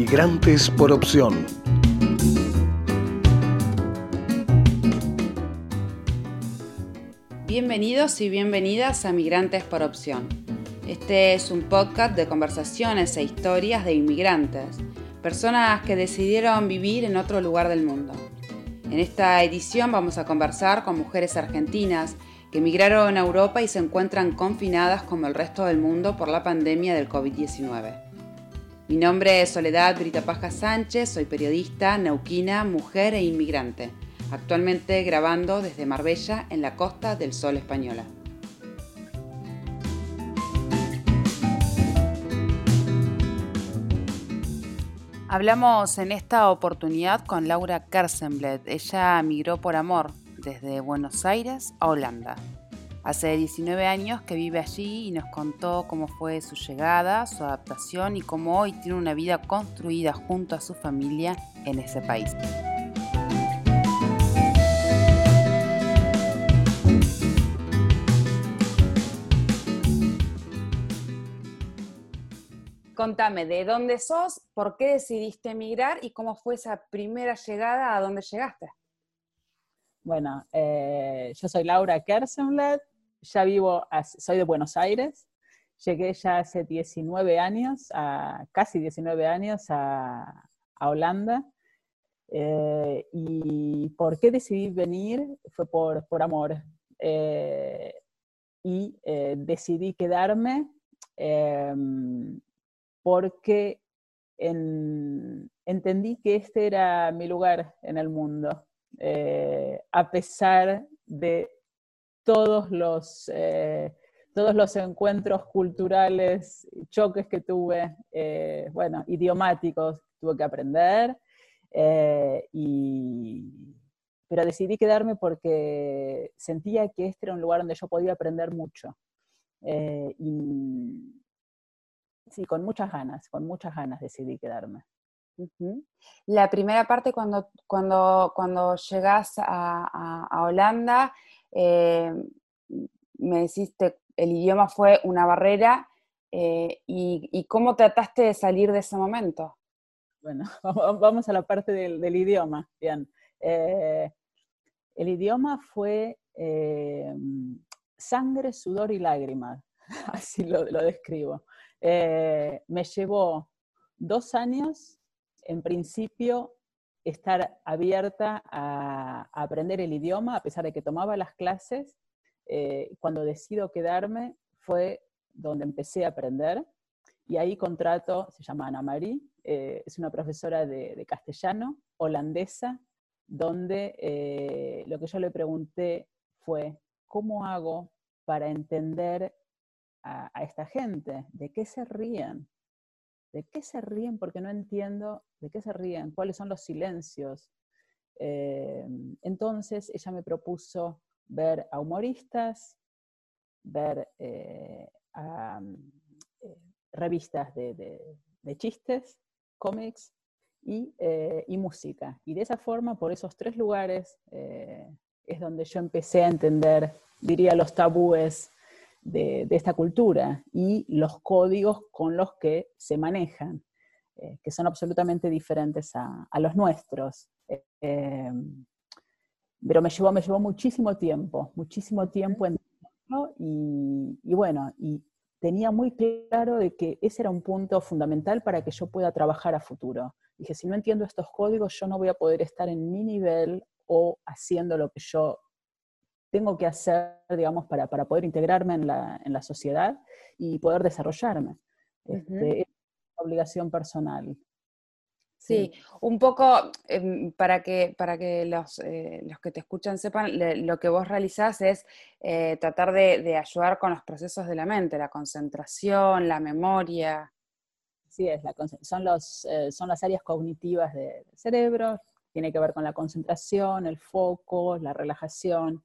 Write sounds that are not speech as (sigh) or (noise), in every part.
Migrantes por opción. Bienvenidos y bienvenidas a Migrantes por opción. Este es un podcast de conversaciones e historias de inmigrantes, personas que decidieron vivir en otro lugar del mundo. En esta edición vamos a conversar con mujeres argentinas que emigraron a Europa y se encuentran confinadas como el resto del mundo por la pandemia del COVID-19. Mi nombre es Soledad Brita Paja Sánchez, soy periodista, neuquina, mujer e inmigrante, actualmente grabando desde Marbella en la costa del sol española. Hablamos en esta oportunidad con Laura Kersenblet. Ella migró por amor desde Buenos Aires a Holanda. Hace 19 años que vive allí y nos contó cómo fue su llegada, su adaptación y cómo hoy tiene una vida construida junto a su familia en ese país. Contame, ¿de dónde sos? ¿Por qué decidiste emigrar? ¿Y cómo fue esa primera llegada a dónde llegaste? Bueno, eh, yo soy Laura Kersenblatt, ya vivo, soy de Buenos Aires, llegué ya hace 19 años, a, casi 19 años a, Holanda. Eh, ¿Y por qué decidí venir? Fue por, por amor. Eh, y decidí quedarme em, porque entendí que este era mi lugar en el mundo. Eh, a pesar de todos los, eh, todos los encuentros culturales, choques que tuve, eh, bueno, idiomáticos, tuve que aprender, pero decidí quedarme porque sentía que este era un lugar donde yo podía aprender mucho. y sí, con muchas ganas, con muchas ganas decidí quedarme. La primera parte cuando, cuando, cuando llegas a, Holanda, eh, me deciste, el idioma fue una barrera, eh, y, cómo trataste de salir de ese momento? Bueno, (laughs) vamos a la parte del, idioma. Bien. Eh, el idioma fue sangre, sudor y lágrimas, (laughs) así lo, lo describo. me llevó dos años en principio, estar abierta a, aprender el idioma, a pesar de que tomaba las clases. Eh, cuando decido quedarme fue donde empecé a aprender. Y ahí contrato, se llama Ana Marí, eh, es una profesora de, castellano, holandesa, donde eh, lo que yo le pregunté fue, ¿cómo hago para entender a, a esta gente? ¿De qué se ríen? ¿De qué se ríen? Porque no entiendo de qué se ríen, cuáles son los silencios. Eh, entonces ella me propuso ver a humoristas, ver eh, a, eh, revistas de, chistes, cómics y, música. Y de esa forma, por esos tres lugares, es donde yo empecé a entender, diría, los tabúes de, esta cultura y los códigos con los que se manejan, eh, que son absolutamente diferentes a, los nuestros. Eh, pero me llevó, me llevó muchísimo tiempo, muchísimo tiempo entenderlo y, y bueno, y tenía muy claro de que ese era un punto fundamental para que yo pueda trabajar a futuro. Dije, si no entiendo estos códigos, yo no voy a poder estar en mi nivel o haciendo lo que yo tengo que hacer, digamos, para, para poder integrarme en la, en la, sociedad y poder desarrollarme. Este, es una obligación personal. Sí, un poco em, para que, para que los, eh, los que te escuchan sepan, lo que vos realizás es eh, tratar de, de, ayudar con los procesos de la mente, la concentración, la memoria. Sí, es, la, son, los, eh, son las áreas cognitivas del cerebro, tiene que ver con la concentración, el foco, la relajación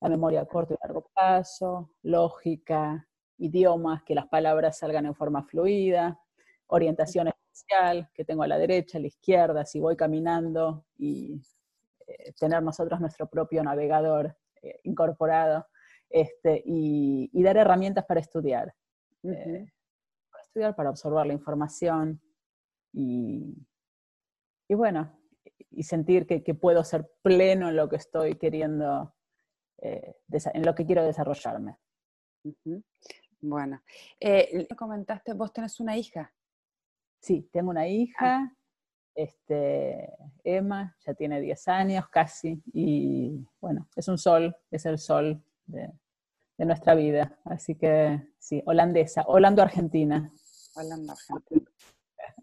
la memoria a corto y largo plazo, lógica, idiomas, que las palabras salgan en forma fluida, orientación espacial, que tengo a la derecha, a la izquierda, si voy caminando y eh, tener nosotros nuestro propio navegador eh, incorporado, este, y, dar herramientas para estudiar. Eh, para estudiar, para absorber la información. y, y bueno, y sentir que, que, puedo ser pleno en lo que estoy queriendo, eh, en lo que quiero desarrollarme. Bueno, eh, comentaste, vos tenés una hija. Sí, tengo una hija, este, Emma, ya tiene 10 años casi, y bueno, es un sol, es el sol de, de nuestra vida. Así que sí, holandesa, Holando-Argentina. Holando-Argentina.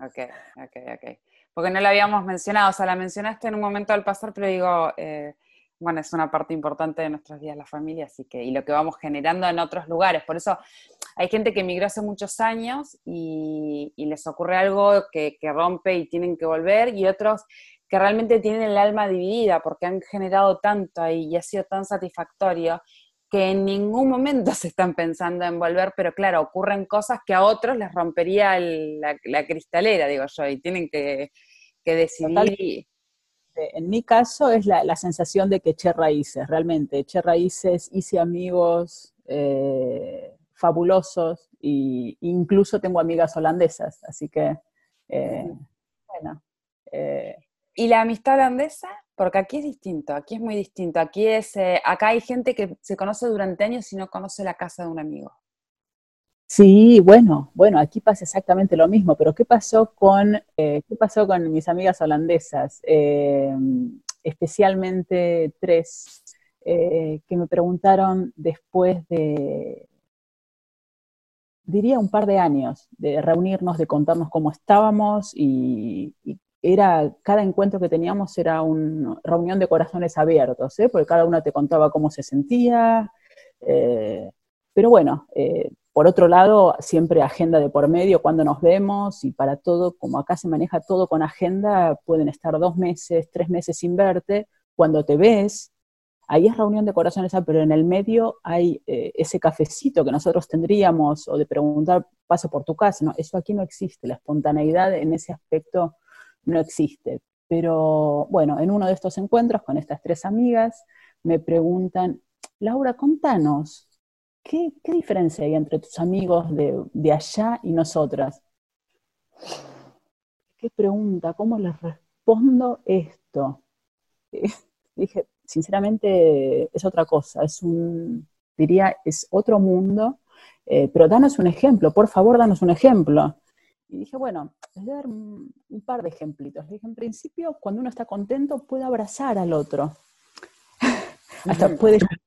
Ok, ok, ok. Porque no la habíamos mencionado, o sea, la mencionaste en un momento al pasar, pero digo, eh, bueno, es una parte importante de nuestros días la familia, así que, y lo que vamos generando en otros lugares. Por eso hay gente que emigró hace muchos años y, les ocurre algo que, que, rompe y tienen que volver, y otros que realmente tienen el alma dividida porque han generado tanto ahí y ha sido tan satisfactorio que en ningún momento se están pensando en volver, pero claro, ocurren cosas que a otros les rompería la, cristalera, digo yo, y tienen que, decidir. En mi caso es la, sensación de que eché raíces, realmente, eché raíces, hice amigos eh, fabulosos e incluso tengo amigas holandesas, así que, eh, bueno. Eh, ¿Y la amistad holandesa? Porque aquí es distinto, aquí es muy distinto. Aquí es, eh, acá hay gente que se conoce durante años y no conoce la casa de un amigo. Sí, bueno, bueno, aquí pasa exactamente lo mismo, pero ¿qué pasó con, eh, ¿qué pasó con mis amigas holandesas? Eh, especialmente tres, que me preguntaron después de, diría un par de años, de reunirnos, de contarnos cómo estábamos y, y era, cada encuentro que teníamos era una reunión de corazones abiertos, ¿eh? porque cada una te contaba cómo se sentía. Eh, pero bueno, eh, por otro lado, siempre agenda de por medio, cuando nos vemos, y para todo, como acá se maneja todo con agenda, pueden estar dos meses, tres meses sin verte. Cuando te ves, ahí es reunión de corazones, pero en el medio hay ese cafecito que nosotros tendríamos, o de preguntar, paso por tu casa, no, eso aquí no existe, la espontaneidad en ese aspecto no existe. Pero bueno, en uno de estos encuentros con estas tres amigas me preguntan, Laura, contanos, ¿qué, diferencia hay entre tus amigos de, allá y nosotras? ¿Qué pregunta? ¿Cómo les respondo esto? dije, sinceramente es otra cosa, es un, diría, es otro mundo, eh, pero danos un ejemplo, por favor, danos un ejemplo. Y dije, bueno, les voy a dar un, par de ejemplitos. Le dije, en principio, cuando uno está contento, puede abrazar al otro. (laughs) Hasta puede llorar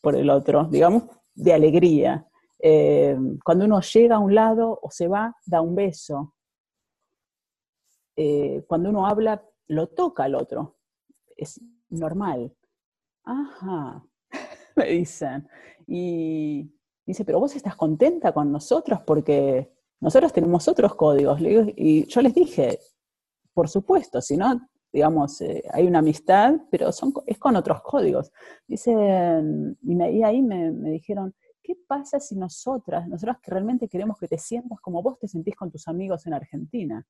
por el otro, digamos, de alegría. Eh, cuando uno llega a un lado o se va, da un beso. Eh, cuando uno habla, lo toca al otro. Es normal. Ajá, (laughs) me dicen. Y dice, pero vos estás contenta con nosotros porque nosotros tenemos otros códigos. Y yo les dije, por supuesto, si no, digamos, eh, hay una amistad, pero son, es con otros códigos. Dicen, y, ahí me, dijeron, ¿qué pasa si nosotras, nosotras que realmente queremos que te sientas como vos te sentís con tus amigos en Argentina?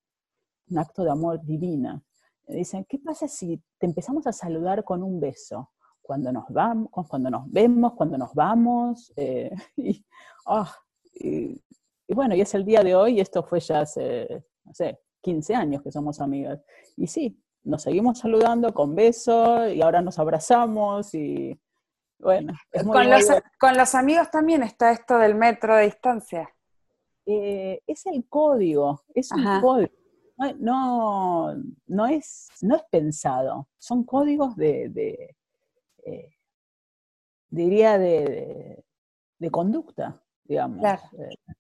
Un acto de amor divina. Dicen, ¿qué pasa si te empezamos a saludar con un beso? Cuando nos vamos, cuando nos vemos, cuando nos vamos. Eh, (laughs) ah, y, y bueno, y es el día de hoy, y esto fue ya hace, no sé, 15 años que somos amigas. Y sí, nos seguimos saludando con besos y ahora nos abrazamos y bueno. con, los, con, los, amigos también está esto del metro de distancia. Eh, es el código, es un código. No, no, es, no es pensado, son códigos de, de eh, diría, de, de, conducta, digamos. Claro. Eh,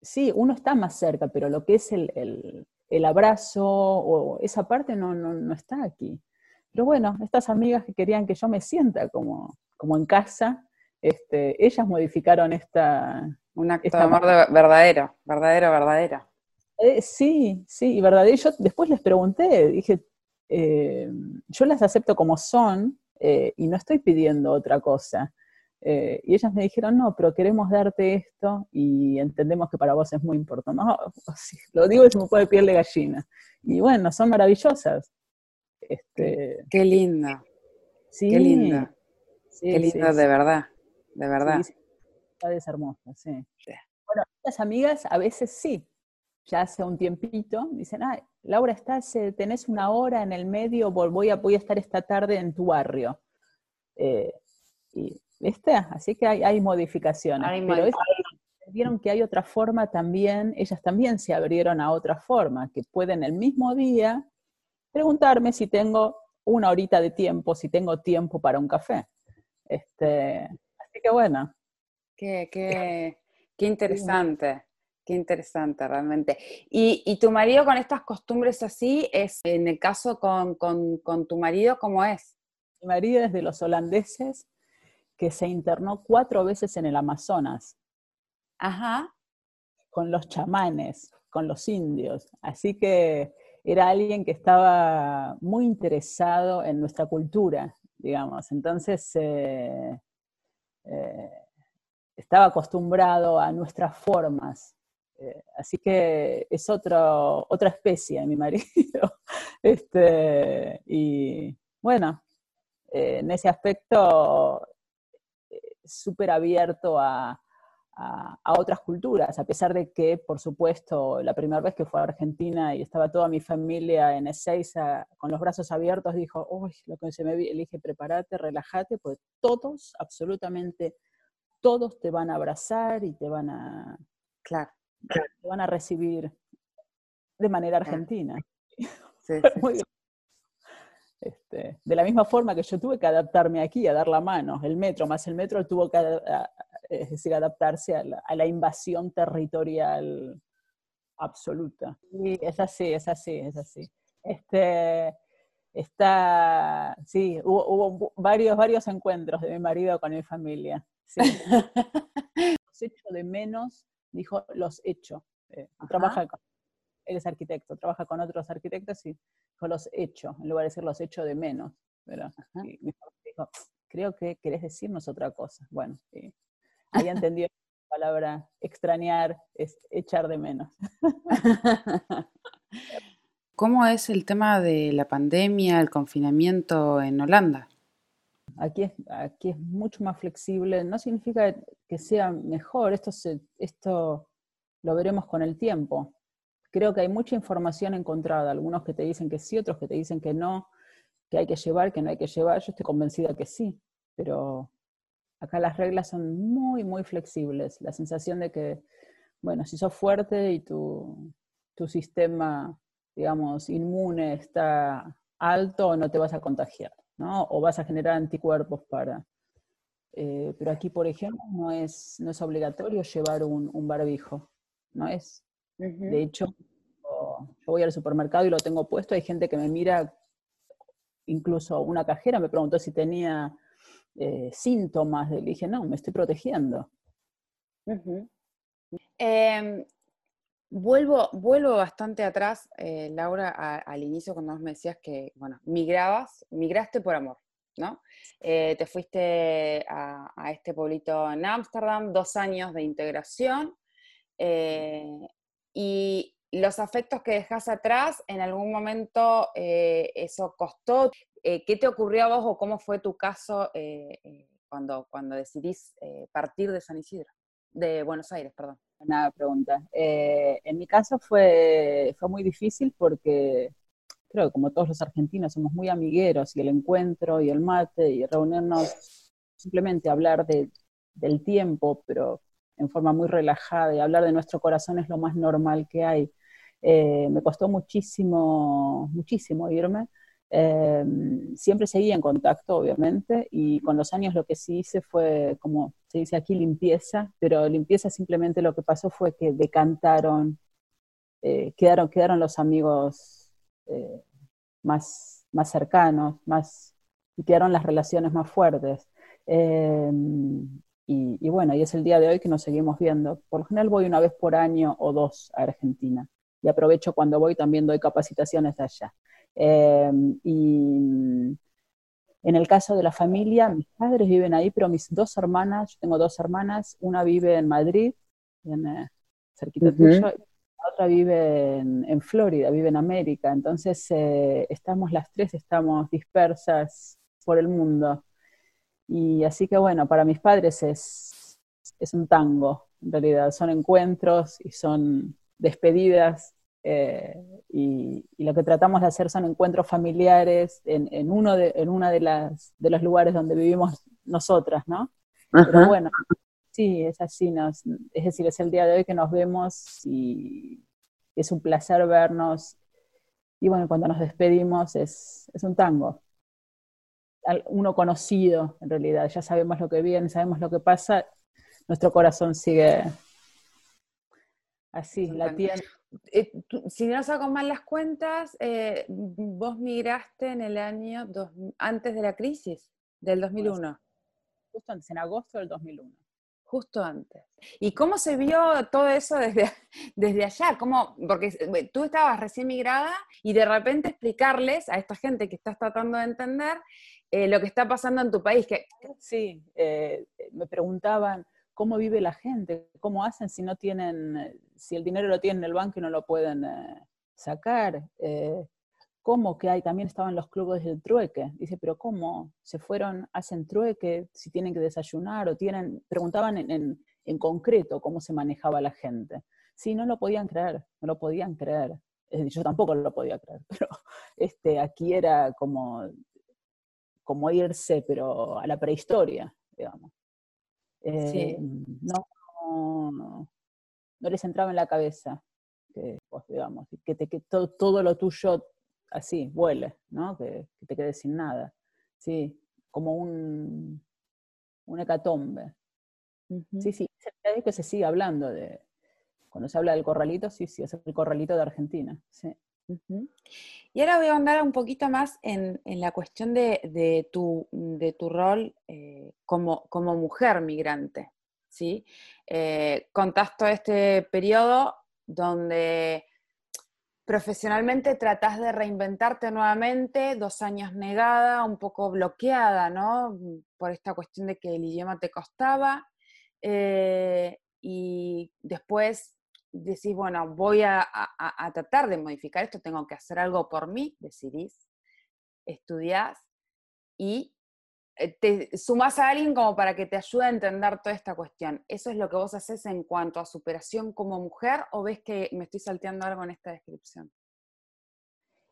sí, uno está más cerca, pero lo que es el, abrazo o esa parte no, no, está aquí. Pero bueno, estas amigas que querían que yo me sienta como, como en casa, este, ellas modificaron esta... Un acto de amor verdadero, verdadero, verdadera. Eh, sí, sí, y verdadero. Yo después les pregunté, dije, eh, yo las acepto como son eh, y no estoy pidiendo otra cosa. Eh, y ellas me dijeron, no, pero queremos darte esto y entendemos que para vos es muy importante. (laughs) No, lo digo y se me puede piel de gallina. Y bueno, son maravillosas. Este, qué linda. Sí, qué linda. qué linda, de verdad, de verdad. es hermosa, sí. Bueno, las amigas a veces sí, ya hace un tiempito, dicen, ah, Laura, estás, tenés una hora en el medio, voy a, voy a estar esta tarde en tu barrio. Eh, y, ¿Viste? Así que hay, modificaciones. pero vieron que hay otra forma también, ellas también se abrieron a otra forma, que pueden el mismo día preguntarme si tengo una horita de tiempo, si tengo tiempo para un café. Este, así que bueno. Qué, qué, qué interesante. Qué interesante realmente. ¿Y, tu marido con estas costumbres así, es en el caso con, tu marido, cómo es? Mi marido es de los holandeses que se internó cuatro veces en el Amazonas. Ajá. Con los chamanes, con los indios. Así que era alguien que estaba muy interesado en nuestra cultura, digamos. Entonces, eh, eh, estaba acostumbrado a nuestras formas. Eh, así que es otro, otra especie, mi marido. (laughs) este, y bueno, en ese aspecto, súper abierto a, otras culturas, a pesar de que, por supuesto, la primera vez que fue a Argentina y estaba toda mi familia en Ezeiza con los brazos abiertos, dijo, uy, lo que se me elige, prepárate, relájate, pues todos, absolutamente todos te van a abrazar y te van a... Claro. te van a recibir de manera argentina. (laughs) Este, de la misma forma que yo tuve que adaptarme aquí, a dar la mano, el metro más el metro tuvo que es decir, adaptarse a la, invasión territorial absoluta. Y es así, es así, es así. Este, está, sí, hubo, varios, varios encuentros de mi marido con mi familia. Sí. (laughs) Los echo de menos dijo los hecho. Eh, trabaja él es arquitecto, trabaja con otros arquitectos y los hecho, en lugar de decir los hecho de menos. Pero dijo, creo que querés decirnos otra cosa. Bueno, ahí entendió la palabra extrañar es echar de menos. (laughs) ¿Cómo es el tema de la pandemia, el confinamiento en Holanda? Aquí es, aquí es mucho más flexible. No significa que sea mejor, esto, esto lo veremos con el tiempo. Creo que hay mucha información encontrada, algunos que te dicen que sí, otros que te dicen que no, que hay que llevar, que no hay que llevar. Yo estoy convencida que sí, pero acá las reglas son muy, muy flexibles. La sensación de que, bueno, si sos fuerte y tu, tu sistema, digamos, inmune está alto, no te vas a contagiar. O vas a generar anticuerpos para... Eh, pero aquí, por ejemplo, no es, no es obligatorio llevar un, barbijo, no es. De hecho, yo voy al supermercado y lo tengo puesto, hay gente que me mira, incluso una cajera me preguntó si tenía eh, síntomas, le dije, no, me estoy protegiendo. Vuelvo, vuelvo bastante atrás, eh, Laura, al inicio cuando me decías que, bueno, migrabas, migraste por amor, ¿no? Eh, te fuiste a, este pueblito en Ámsterdam, dos años de integración, eh, y los afectos que dejas atrás, en algún momento eso costó. ¿Qué te ocurrió a vos o cómo fue tu caso cuando, cuando decidís partir de San Isidro, de Buenos Aires, perdón? Una pregunta. Eh, en mi caso fue, fue muy difícil porque creo que como todos los argentinos somos muy amigueros y el encuentro y el mate y reunirnos, simplemente hablar de, del tiempo, pero en forma muy relajada y hablar de nuestro corazón es lo más normal que hay. Eh, me costó muchísimo, muchísimo irme. Em, siempre seguía en contacto, obviamente, y con los años lo que sí hice fue, como se dice aquí, limpieza, pero limpieza simplemente lo que pasó fue que decantaron, eh, quedaron, quedaron los amigos eh, más, más cercanos, más, y quedaron las relaciones más fuertes. Y, y, bueno, y es el día de hoy que nos seguimos viendo. Por lo general voy una vez por año o dos a Argentina. Y aprovecho cuando voy, también doy capacitaciones allá. Em, y en el caso de la familia, mis padres viven ahí, pero mis dos hermanas, yo tengo dos hermanas, una vive en Madrid, en, eh, cerquita tuyo, y la otra vive en, Florida, vive en América. Entonces, eh, estamos las tres, estamos dispersas por el mundo. Y así que bueno, para mis padres es, es un tango, en realidad. Son encuentros y son despedidas eh, y, lo que tratamos de hacer son encuentros familiares en, uno de, en una de, las, de los lugares donde vivimos nosotras, ¿no? Pero bueno, sí, es así, nos, es decir, es el día de hoy que nos vemos y es un placer vernos. Y bueno, cuando nos despedimos es, es un tango, uno conocido en realidad, ya sabemos lo que viene, sabemos lo que pasa, nuestro corazón sigue así, latiendo. Eh, si no saco mal las cuentas, eh, vos migraste en el año antes de la crisis, del 2001. Justo antes, en agosto del 2001. Justo antes. ¿Y cómo se vio todo eso desde, (laughs) desde allá? ¿Cómo, porque eh, tú estabas recién migrada y de repente explicarles a esta gente que estás tratando de entender lo que está pasando en tu país. Que... Sí, me preguntaban, cómo vive la gente, cómo hacen si no tienen, si el dinero lo tienen en el banco y no lo pueden eh, sacar. Eh, ¿Cómo que hay? También estaban los clubes del trueque. Dice, pero ¿cómo? ¿Se fueron, hacen trueque, si tienen que desayunar o tienen... Preguntaban en, en, concreto cómo se manejaba la gente. Sí, no lo podían creer, no lo podían creer. Yo tampoco lo podía creer, (laughs) pero este, aquí era como, como irse, pero a la prehistoria, digamos. Eh, no, no, les entraba en la cabeza que, pues, digamos, que, te, que todo, lo tuyo así, vuele, ¿no? Que, te quedes sin nada. Sí, como un, un hecatombe. Sí, sí, es que se sigue hablando de, cuando se habla del corralito, sí, sí, es el corralito de Argentina. Sí. Y ahora voy a andar un poquito más en, la cuestión de, tu, de tu rol eh, como, como, mujer migrante. ¿sí? Eh, contás todo este periodo donde profesionalmente tratás de reinventarte nuevamente, dos años negada, un poco bloqueada, ¿no? Por esta cuestión de que el idioma te costaba. Eh, y después decís, bueno, voy a, tratar de modificar esto, tengo que hacer algo por mí, decidís, estudiás y eh, te sumás a alguien como para que te ayude a entender toda esta cuestión. ¿Eso es lo que vos haces en cuanto a superación como mujer o ves que me estoy salteando algo en esta descripción?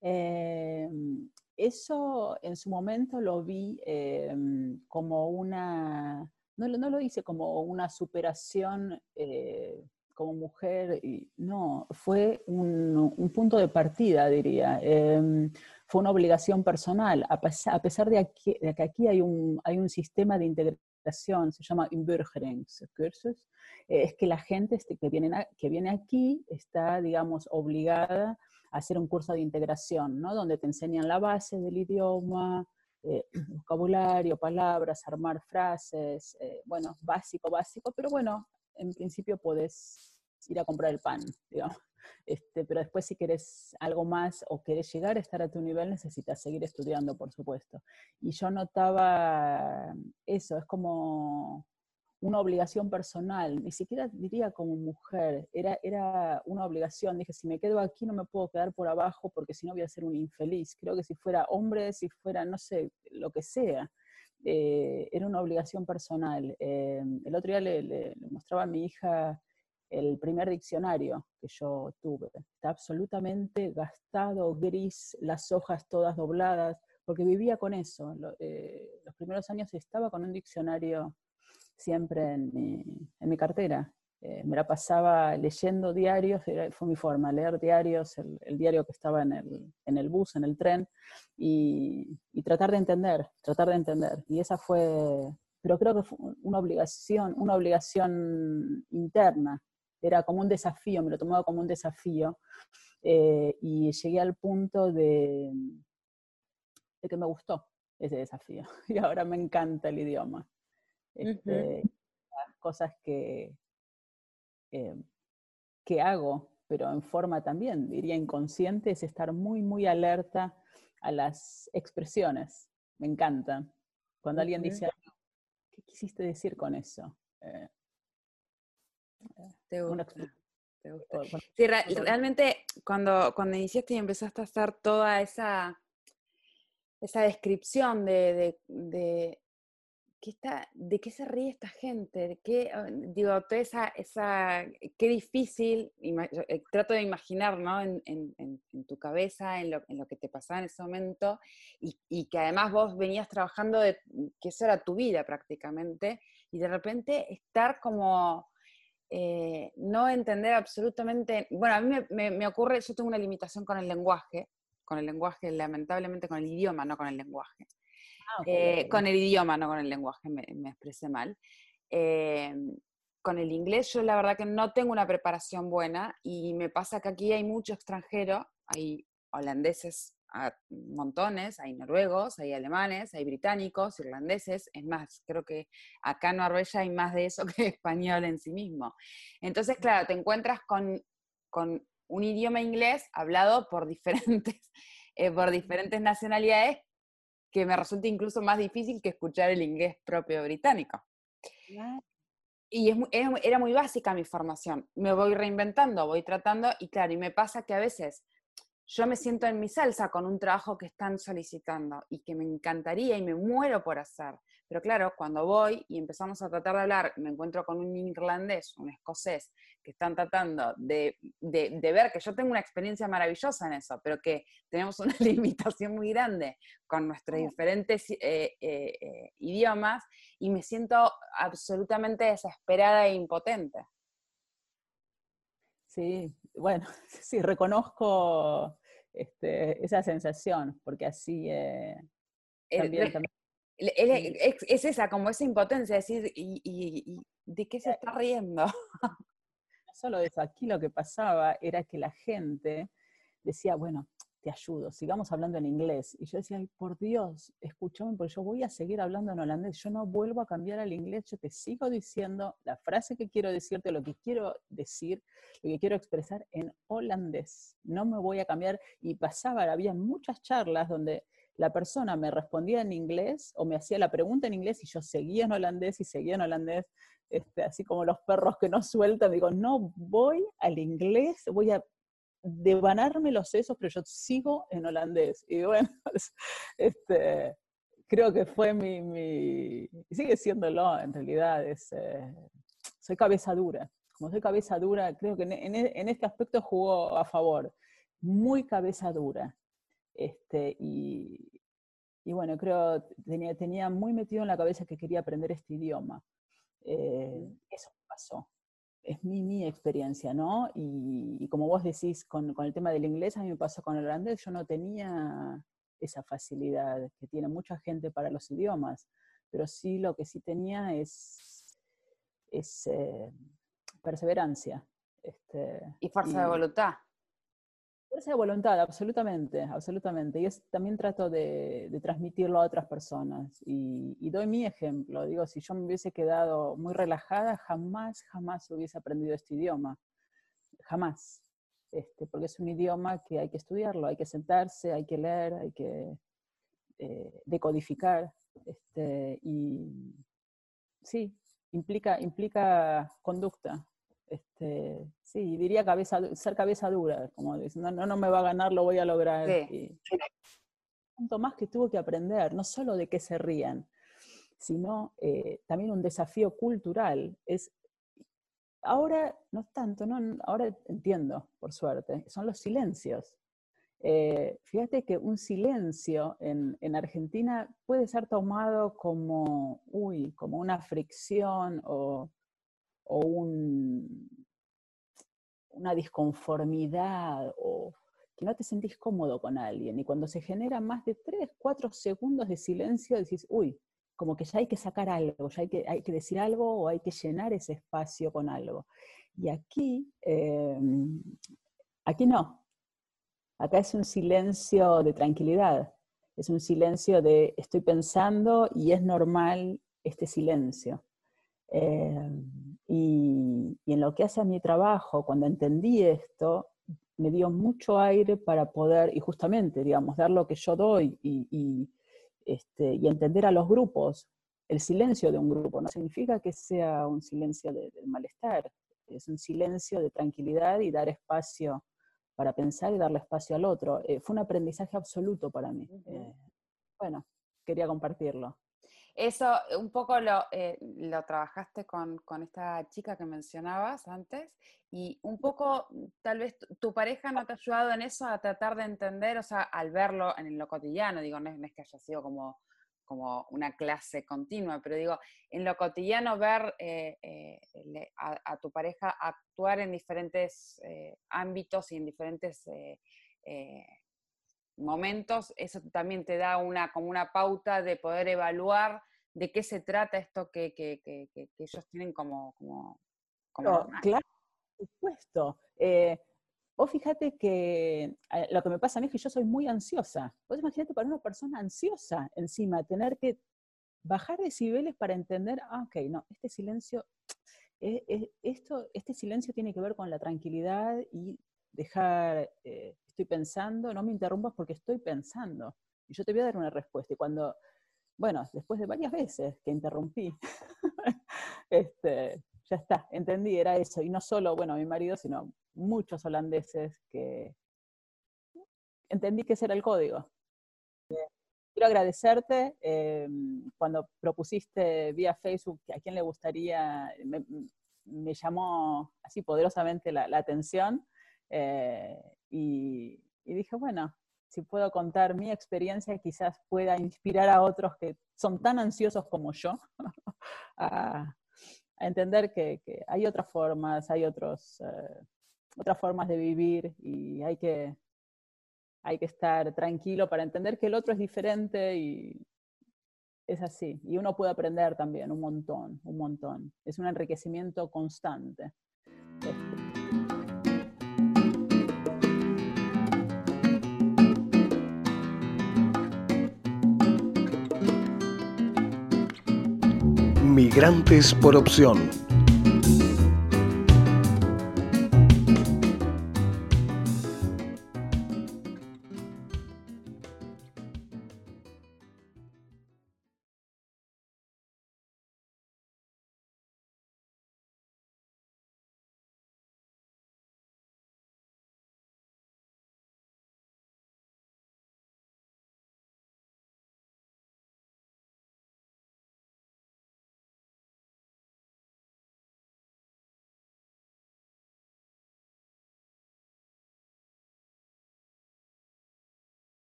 Em, eso en su momento lo vi em, como una, no, no, lo hice como una superación eh, como mujer, y no, fue un, punto de partida, diría. Em, fue una obligación personal, a, pesar, de, que aquí hay un, hay un sistema de integración, se llama Inbürgerungskursus, eh, es que la gente este, que, viene, que viene aquí está, digamos, obligada a hacer un curso de integración, ¿no? donde te enseñan la base del idioma, eh, (clears throat) vocabulario, palabras, armar frases, eh, bueno, básico, básico, pero bueno, en principio podés ir a comprar el pan. (laughs) Este, pero después si querés algo más o querés llegar a estar a tu nivel, necesitas seguir estudiando, por supuesto. Y yo notaba eso, es como una obligación personal, ni siquiera diría como mujer, era, era una obligación. Dije, si me quedo aquí no me puedo quedar por abajo porque si no voy a ser un infeliz. Creo que si fuera hombre, si fuera, no sé, lo que sea, eh, era una obligación personal. Eh, el otro día le, mostraba a mi hija el primer diccionario que yo tuve. Está absolutamente gastado, gris, las hojas todas dobladas, porque vivía con eso. Eh, los primeros años estaba con un diccionario siempre en mi cartera. Eh, me la pasaba leyendo diarios, fue mi forma, leer diarios, el, diario que estaba en el, en el, bus, en el tren, y, tratar de entender, tratar de entender. Y esa fue, pero creo que fue una obligación, una obligación interna, era como un desafío, me lo tomaba como un desafío, eh, y llegué al punto de, de, que me gustó ese desafío, (laughs) y ahora me encanta el idioma. Este, las cosas que, eh, que hago, pero en forma también, diría inconsciente, es estar muy, muy alerta a las expresiones. Me encanta. Cuando alguien dice, ¿qué quisiste decir con eso? Eh, te gusta. Sí, realmente cuando, cuando iniciaste y empezaste a hacer toda esa, esa descripción de, está, ¿de qué se ríe esta gente? ¿De qué, ah, digo, toda esa, esa, qué difícil, eh, trato de imaginar, ¿no? En, tu cabeza, en lo, en lo, que te pasaba en ese momento, y, que además vos venías trabajando, de, que eso era tu vida prácticamente, y de repente estar como, eh, no entender absolutamente, bueno, a mí me, me ocurre, yo tengo una limitación con el lenguaje, con el lenguaje, lamentablemente con el idioma, no con el lenguaje. Ah, eh, con el idioma, no con el lenguaje, me, expresé mal. Em, con el inglés yo la verdad que no tengo una preparación buena y me pasa que aquí hay mucho extranjero, hay holandeses a montones, hay noruegos, hay alemanes, hay británicos, irlandeses, es más, creo que acá en Noruega hay más de eso (laughs) que español en sí mismo. Entonces, claro, te encuentras con, con un idioma inglés hablado por diferentes, (laughs) eh, por diferentes nacionalidades que me resulta incluso más difícil que escuchar el inglés propio británico. Y era muy básica mi formación. Me voy reinventando, voy tratando, y claro, y me pasa que a veces yo me siento en mi salsa con un trabajo que están solicitando y que me encantaría y me muero por hacer. Pero claro, cuando voy y empezamos a tratar de hablar, me encuentro con un irlandés, un escocés, que están tratando de, ver que yo tengo una experiencia maravillosa en eso, pero que tenemos una (laughs) limitación muy grande con nuestros diferentes eh, eh, eh, idiomas y me siento absolutamente desesperada e impotente. Sí, bueno, (laughs) sí, reconozco este, esa sensación, porque así también, es, esa, como esa impotencia, decir, ¿y, de qué se está riendo? No solo eso, aquí lo que pasaba era que la gente decía, bueno, te ayudo, sigamos hablando en inglés. Y yo decía, por Dios, escúchame, porque yo voy a seguir hablando en holandés, yo no vuelvo a cambiar al inglés, yo te sigo diciendo la frase que quiero decirte, lo que quiero decir, lo que quiero expresar en holandés. No me voy a cambiar. Y pasaba, había muchas charlas donde la persona me respondía en inglés o me hacía la pregunta en inglés y yo seguía en holandés y seguía en holandés, este, así como los perros que no sueltan, digo, no, voy al inglés, voy a devanarme los sesos, pero yo sigo en holandés. Y bueno, (laughs) este, creo que fue mi, mi sigue siéndolo en realidad, es, eh, soy cabeza dura. Como soy cabeza dura, creo que en, en este aspecto jugó a favor. Muy cabeza dura. Este, y, bueno, creo, tenía, tenía muy metido en la cabeza que quería aprender este idioma. Eh, eso pasó. Es mi, mi experiencia, ¿no? Y, como vos decís con, con, el tema del inglés, a mí me pasó con el holandés, yo no tenía esa facilidad que tiene mucha gente para los idiomas, pero sí lo que sí tenía es, es eh, perseverancia. Este, y fuerza de voluntad. Fuerza voluntad, absolutamente, absolutamente. Y es, también trato de, transmitirlo a otras personas. Y, doy mi ejemplo. Digo, si yo me hubiese quedado muy relajada, jamás, jamás hubiese aprendido este idioma. Jamás. Este, porque es un idioma que hay que estudiarlo, hay que sentarse, hay que leer, hay que eh, decodificar. Este, y sí, implica, implica conducta, este, sí, diría cabeza, ser cabeza dura, como diciendo, no, no me va a ganar, lo voy a lograr. Sí. punto más que tuvo que aprender, no solo de qué se rían, sino eh, también un desafío cultural. Es, ahora, no tanto, no, ahora entiendo, por suerte, son los silencios. Eh, fíjate que un silencio en, en, Argentina puede ser tomado como, uy, como una fricción o o un, una disconformidad o que no te sentís cómodo con alguien. Y cuando se genera más de 3, 4 segundos de silencio, decís, uy, como que ya hay que sacar algo, ya hay que, hay que decir algo o hay que llenar ese espacio con algo. Y aquí, em, aquí no. Acá es un silencio de tranquilidad, es un silencio de estoy pensando y es normal este silencio. Em, y, en lo que hace a mi trabajo, cuando entendí esto, me dio mucho aire para poder, y justamente, digamos, dar lo que yo doy y, este, y entender a los grupos. El silencio de un grupo no significa que sea un silencio de, malestar, es un silencio de tranquilidad y dar espacio para pensar y darle espacio al otro. Eh, fue un aprendizaje absoluto para mí. Eh, bueno, quería compartirlo. Eso un poco lo, eh, lo trabajaste con, con, esta chica que mencionabas antes y un poco tal vez tu, pareja no te ha ayudado en eso a tratar de entender, o sea, al verlo en lo cotidiano, digo, no es, que haya sido como, como una clase continua, pero digo, en lo cotidiano ver eh, eh, a, tu pareja actuar en diferentes ámbitos y en diferentes momentos, eso también te da una, como una pauta de poder evaluar de qué se trata esto que, que, que, ellos tienen como... como, claro, por supuesto. Eh, vos fíjate que eh, lo que me pasa a mí es que yo soy muy ansiosa. Vos imagínate para una persona ansiosa encima, tener que bajar decibeles para entender, ah, ok, no, este silencio, (tsk) eh, esto, este silencio tiene que ver con la tranquilidad y dejar, eh, estoy pensando, no me interrumpas porque estoy pensando. Y yo te voy a dar una respuesta. Y cuando, bueno, después de varias veces que interrumpí, (laughs) este, ya está, entendí, era eso. Y no solo, bueno, mi marido, sino muchos holandeses que entendí que ese era el código. Quiero agradecerte eh, cuando propusiste vía Facebook a quién le gustaría, me, llamó así poderosamente la atención eh, y, dije, bueno, si puedo contar mi experiencia, quizás pueda inspirar a otros que son tan ansiosos como yo (laughs) a, entender que, hay otras formas, hay otros, eh, otras formas de vivir y hay que, hay que estar tranquilo para entender que el otro es diferente y es así. Y uno puede aprender también un montón, un montón. Es un enriquecimiento constante. Este, Migrantes por opción.